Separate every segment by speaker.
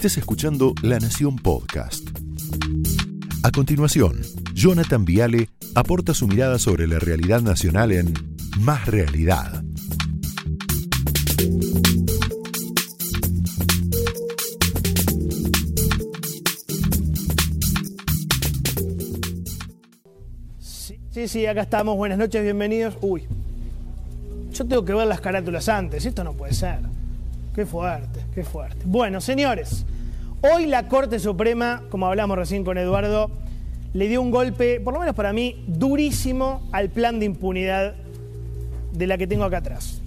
Speaker 1: estés escuchando La Nación Podcast. A continuación, Jonathan Viale aporta su mirada sobre la realidad nacional en Más Realidad.
Speaker 2: Sí, sí, acá estamos. Buenas noches, bienvenidos. Uy, yo tengo que ver las carátulas antes. Esto no puede ser. Qué fuerte, qué fuerte. Bueno, señores, hoy la Corte Suprema, como hablamos recién con Eduardo, le dio un golpe, por lo menos para mí, durísimo al plan de impunidad de la que tengo acá atrás.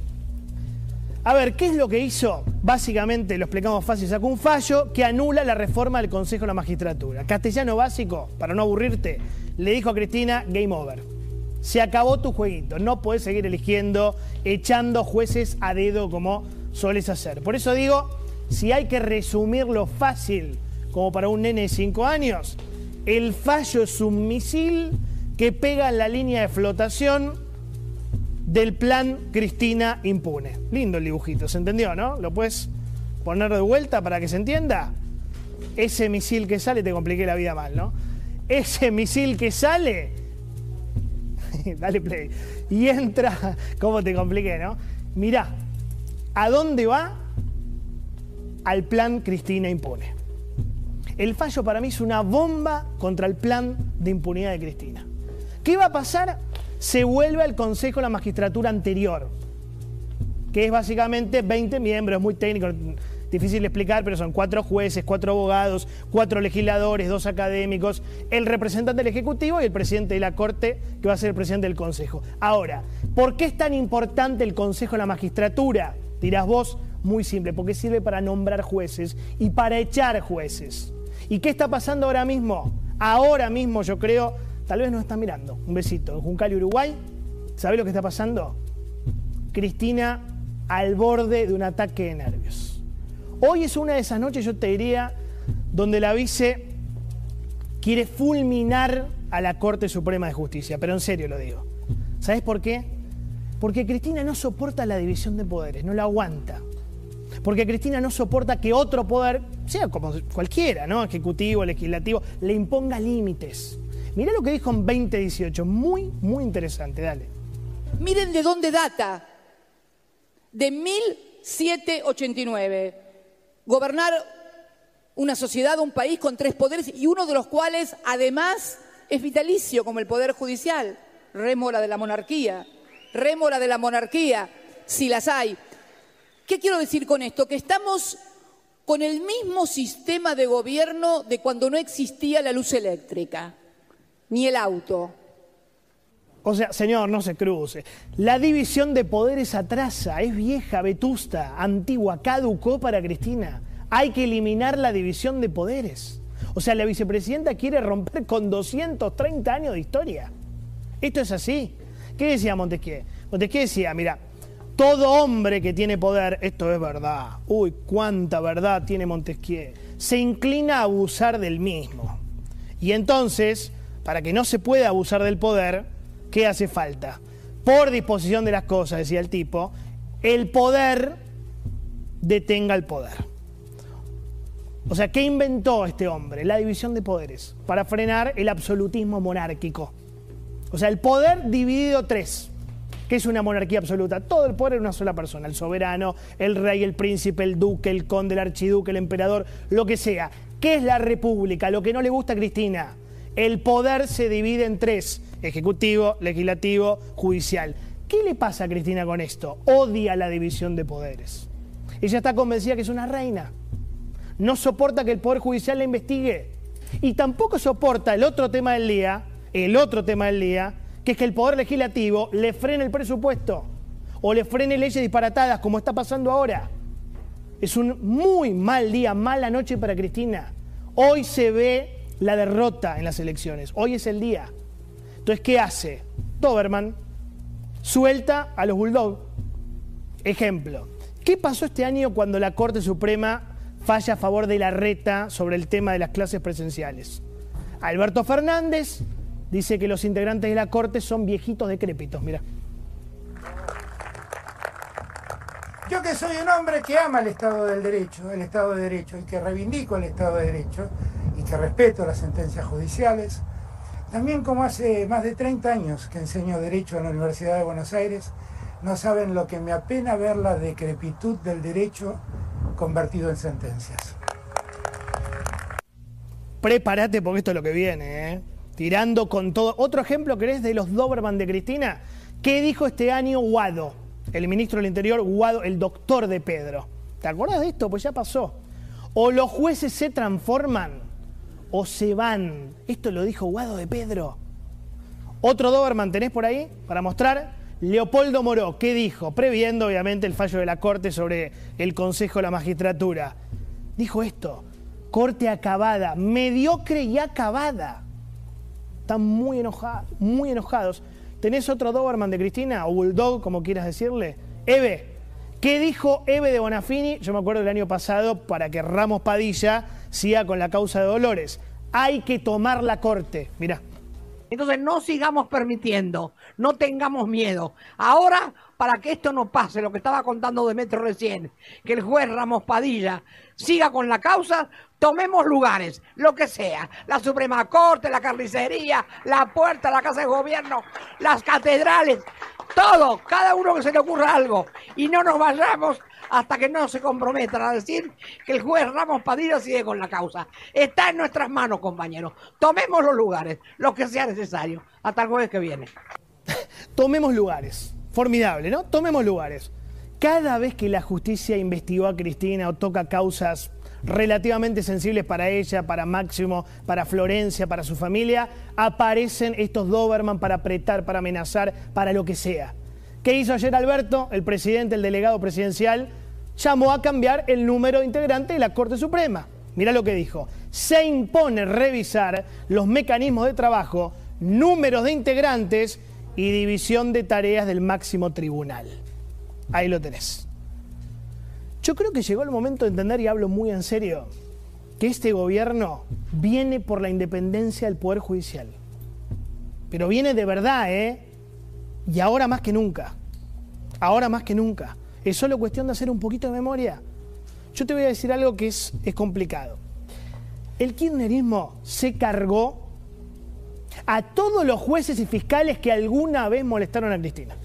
Speaker 2: A ver, ¿qué es lo que hizo? Básicamente, lo explicamos fácil, sacó un fallo que anula la reforma del Consejo de la Magistratura. Castellano básico, para no aburrirte, le dijo a Cristina, game over. Se acabó tu jueguito, no puedes seguir eligiendo, echando jueces a dedo como sueles hacer. Por eso digo, si hay que resumirlo fácil, como para un nene de 5 años, el fallo es un misil que pega en la línea de flotación del plan Cristina impune. Lindo el dibujito, ¿se entendió, no? ¿Lo puedes poner de vuelta para que se entienda? Ese misil que sale, te compliqué la vida mal, ¿no? Ese misil que sale, dale play, y entra, ¿cómo te compliqué, no? Mirá, ¿a dónde va? Al plan Cristina impune. El fallo para mí es una bomba contra el plan de impunidad de Cristina. ¿Qué va a pasar? Se vuelve al Consejo de la Magistratura anterior, que es básicamente 20 miembros, muy técnico, difícil de explicar, pero son cuatro jueces, cuatro abogados, cuatro legisladores, dos académicos, el representante del Ejecutivo y el presidente de la Corte, que va a ser el presidente del Consejo. Ahora, ¿por qué es tan importante el Consejo de la Magistratura? Dirás vos, muy simple, porque sirve para nombrar jueces y para echar jueces. ¿Y qué está pasando ahora mismo? Ahora mismo yo creo, tal vez nos están mirando. Un besito. En Juncal, Uruguay, ¿sabe lo que está pasando? Cristina al borde de un ataque de nervios. Hoy es una de esas noches, yo te diría, donde la vice quiere fulminar a la Corte Suprema de Justicia, pero en serio lo digo. ¿Sabes por qué? Porque Cristina no soporta la división de poderes, no la aguanta. Porque Cristina no soporta que otro poder, sea como cualquiera, ¿no? Ejecutivo, legislativo, le imponga límites. Mirá lo que dijo en 2018, muy, muy interesante, dale.
Speaker 3: Miren de dónde data. De 1789. Gobernar una sociedad, un país con tres poderes y uno de los cuales además es vitalicio, como el Poder Judicial. Rémora de la monarquía. Rémora de la monarquía, si las hay. ¿Qué quiero decir con esto? Que estamos con el mismo sistema de gobierno de cuando no existía la luz eléctrica, ni el auto.
Speaker 2: O sea, señor, no se cruce. La división de poderes atrasa, es vieja, vetusta, antigua, caducó para Cristina. Hay que eliminar la división de poderes. O sea, la vicepresidenta quiere romper con 230 años de historia. Esto es así. ¿Qué decía Montesquieu? Montesquieu decía, mira, todo hombre que tiene poder, esto es verdad, uy, cuánta verdad tiene Montesquieu, se inclina a abusar del mismo. Y entonces, para que no se pueda abusar del poder, ¿qué hace falta? Por disposición de las cosas, decía el tipo, el poder detenga el poder. O sea, ¿qué inventó este hombre? La división de poderes, para frenar el absolutismo monárquico. O sea, el poder dividido tres que es una monarquía absoluta. Todo el poder en una sola persona, el soberano, el rey, el príncipe, el duque, el conde, el archiduque, el emperador, lo que sea. ¿Qué es la república? Lo que no le gusta a Cristina. El poder se divide en tres, ejecutivo, legislativo, judicial. ¿Qué le pasa a Cristina con esto? Odia la división de poderes. Ella está convencida que es una reina. No soporta que el Poder Judicial la investigue. Y tampoco soporta el otro tema del día, el otro tema del día, que es que el Poder Legislativo le frene el presupuesto o le frene leyes disparatadas, como está pasando ahora. Es un muy mal día, mala noche para Cristina. Hoy se ve la derrota en las elecciones. Hoy es el día. Entonces, ¿qué hace? Doberman suelta a los Bulldogs. Ejemplo. ¿Qué pasó este año cuando la Corte Suprema falla a favor de la reta sobre el tema de las clases presenciales? Alberto Fernández dice que los integrantes de la Corte son viejitos decrépitos, mira.
Speaker 4: Yo que soy un hombre que ama el Estado del Derecho, el Estado de Derecho, y que reivindico el Estado de Derecho, y que respeto las sentencias judiciales, también como hace más de 30 años que enseño Derecho en la Universidad de Buenos Aires, no saben lo que me apena ver la decrepitud del derecho convertido en sentencias.
Speaker 2: Prepárate porque esto es lo que viene, ¿eh? Tirando con todo. Otro ejemplo, ¿querés? De los Doberman de Cristina. ¿Qué dijo este año Guado? El ministro del Interior, Guado, el doctor de Pedro. ¿Te acordás de esto? Pues ya pasó. O los jueces se transforman o se van. Esto lo dijo Guado de Pedro. Otro Doberman tenés por ahí para mostrar. Leopoldo Moró, ¿qué dijo? Previendo obviamente el fallo de la Corte sobre el Consejo de la Magistratura. Dijo esto, Corte acabada, mediocre y acabada. Están muy enojados, muy enojados. ¿Tenés otro Doberman de Cristina o Bulldog, como quieras decirle? Eve, ¿qué dijo Eve de Bonafini? Yo me acuerdo del año pasado para que Ramos Padilla siga con la causa de Dolores. Hay que tomar la corte. Mirá.
Speaker 5: Entonces no sigamos permitiendo, no tengamos miedo. Ahora, para que esto no pase, lo que estaba contando Demetrio recién, que el juez Ramos Padilla siga con la causa, tomemos lugares, lo que sea, la Suprema Corte, la carnicería, la puerta, la Casa de Gobierno, las catedrales, todo, cada uno que se le ocurra algo, y no nos vayamos hasta que no se comprometan a decir que el juez Ramos Padilla sigue con la causa. Está en nuestras manos, compañeros. Tomemos los lugares, lo que sea necesario, hasta el jueves que viene.
Speaker 2: Tomemos lugares. Formidable, ¿no? Tomemos lugares. Cada vez que la justicia investigó a Cristina o toca causas relativamente sensibles para ella, para Máximo, para Florencia, para su familia, aparecen estos Doberman para apretar, para amenazar, para lo que sea. ¿Qué hizo ayer Alberto, el presidente, el delegado presidencial? llamó a cambiar el número de integrantes de la Corte Suprema. Mira lo que dijo. Se impone revisar los mecanismos de trabajo, números de integrantes y división de tareas del máximo tribunal. Ahí lo tenés. Yo creo que llegó el momento de entender, y hablo muy en serio, que este gobierno viene por la independencia del Poder Judicial. Pero viene de verdad, ¿eh? Y ahora más que nunca. Ahora más que nunca. Es solo cuestión de hacer un poquito de memoria. Yo te voy a decir algo que es, es complicado. El kirchnerismo se cargó a todos los jueces y fiscales que alguna vez molestaron a Cristina.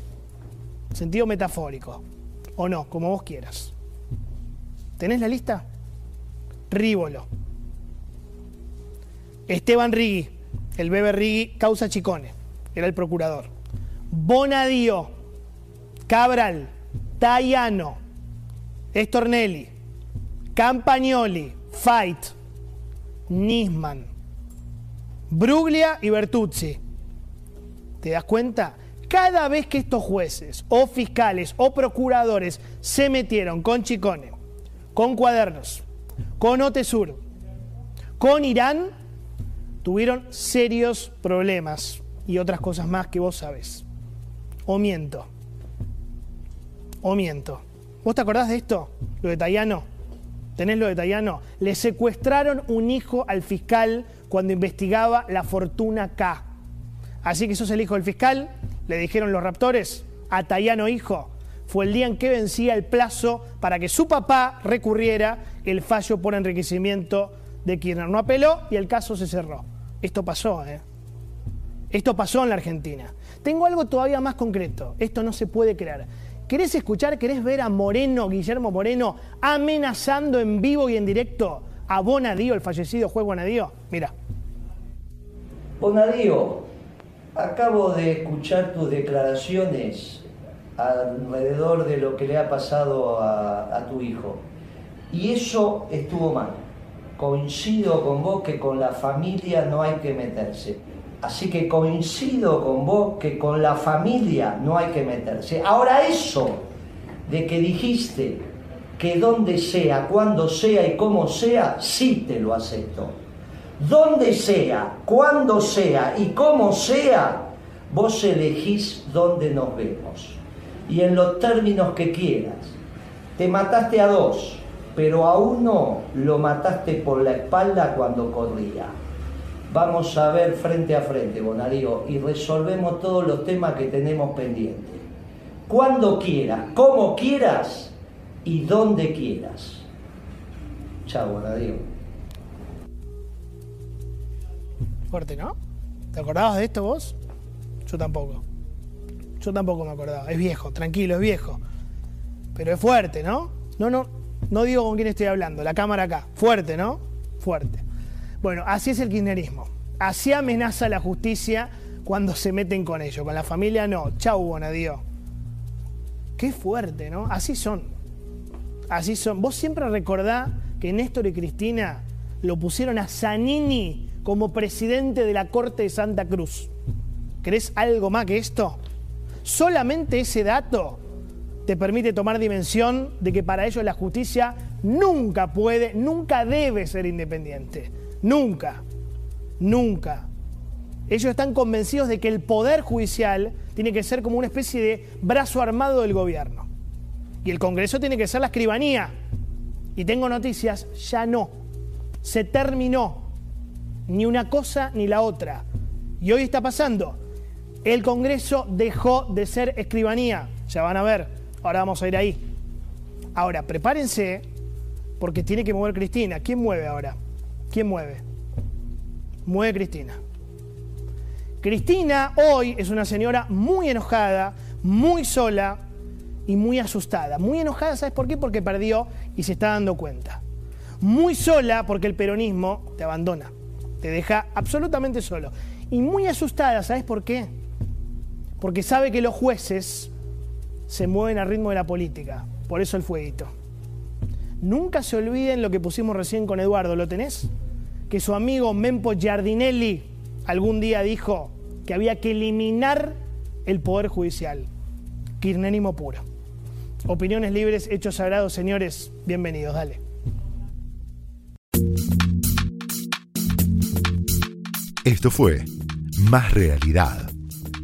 Speaker 2: Sentido metafórico. O no, como vos quieras. ¿Tenés la lista? Rívolo. Esteban Rigui, el bebé Rigui, causa Chicone, era el procurador. Bonadío, Cabral, Tayano, Estornelli, Campagnoli, Fight, Nisman, Bruglia y Bertuzzi. ¿Te das cuenta? Cada vez que estos jueces o fiscales o procuradores se metieron con Chicone, con Cuadernos, con Otesur, con Irán, tuvieron serios problemas y otras cosas más que vos sabés. O miento o miento. ¿Vos te acordás de esto? Lo de Tayano. ¿Tenés lo de Tayano? Le secuestraron un hijo al fiscal cuando investigaba la fortuna K. Así que sos el hijo del fiscal, le dijeron los raptores, a Tayano hijo. Fue el día en que vencía el plazo para que su papá recurriera el fallo por enriquecimiento de Kirchner. No apeló y el caso se cerró. Esto pasó, ¿eh? Esto pasó en la Argentina. Tengo algo todavía más concreto. Esto no se puede creer. ¿Querés escuchar, querés ver a Moreno, Guillermo Moreno, amenazando en vivo y en directo a Bonadío, el fallecido juez Bonadío? Mira.
Speaker 6: Bonadío, acabo de escuchar tus declaraciones alrededor de lo que le ha pasado a, tu hijo. Y eso estuvo mal. Coincido con vos que con la familia no hay que meterse. Así que coincido con vos que con la familia no hay que meterse. Ahora eso de que dijiste que donde sea, cuando sea y como sea, sí te lo acepto. Donde sea, cuando sea y como sea, vos elegís dónde nos vemos. Y en los términos que quieras. Te mataste a dos, pero a uno lo mataste por la espalda cuando corría vamos a ver frente a frente, Bonadío, y resolvemos todos los temas que tenemos pendientes. Cuando quieras, como quieras, y donde quieras. Chao, adiós.
Speaker 2: Fuerte, ¿no? ¿Te acordabas de esto vos? Yo tampoco. Yo tampoco me acordaba. Es viejo, tranquilo, es viejo. Pero es fuerte, ¿no? No, no, no digo con quién estoy hablando. La cámara acá. Fuerte, ¿no? Fuerte. Bueno, así es el kirchnerismo. Así amenaza la justicia cuando se meten con ello. Con la familia no. Chau, Bonadío. Qué fuerte, ¿no? Así son. Así son. Vos siempre recordá que Néstor y Cristina lo pusieron a Zanini como presidente de la Corte de Santa Cruz. ¿Crees algo más que esto? Solamente ese dato te permite tomar dimensión de que para ellos la justicia nunca puede, nunca debe ser independiente. Nunca. Nunca. Ellos están convencidos de que el poder judicial tiene que ser como una especie de brazo armado del gobierno. Y el Congreso tiene que ser la escribanía. Y tengo noticias, ya no. Se terminó. Ni una cosa ni la otra. Y hoy está pasando. El Congreso dejó de ser escribanía. Ya van a ver. Ahora vamos a ir ahí. Ahora, prepárense porque tiene que mover Cristina. ¿Quién mueve ahora? ¿Quién mueve? Mueve Cristina. Cristina hoy es una señora muy enojada, muy sola y muy asustada. Muy enojada, ¿sabes por qué? Porque perdió y se está dando cuenta. Muy sola porque el peronismo te abandona, te deja absolutamente solo. Y muy asustada, ¿sabes por qué? Porque sabe que los jueces se mueven al ritmo de la política. Por eso el fueguito. Nunca se olviden lo que pusimos recién con Eduardo, ¿lo tenés? Que su amigo Mempo Giardinelli algún día dijo que había que eliminar el poder judicial. Kirnenismo puro. Opiniones libres, hechos sagrados, señores, bienvenidos, dale.
Speaker 1: Esto fue Más Realidad,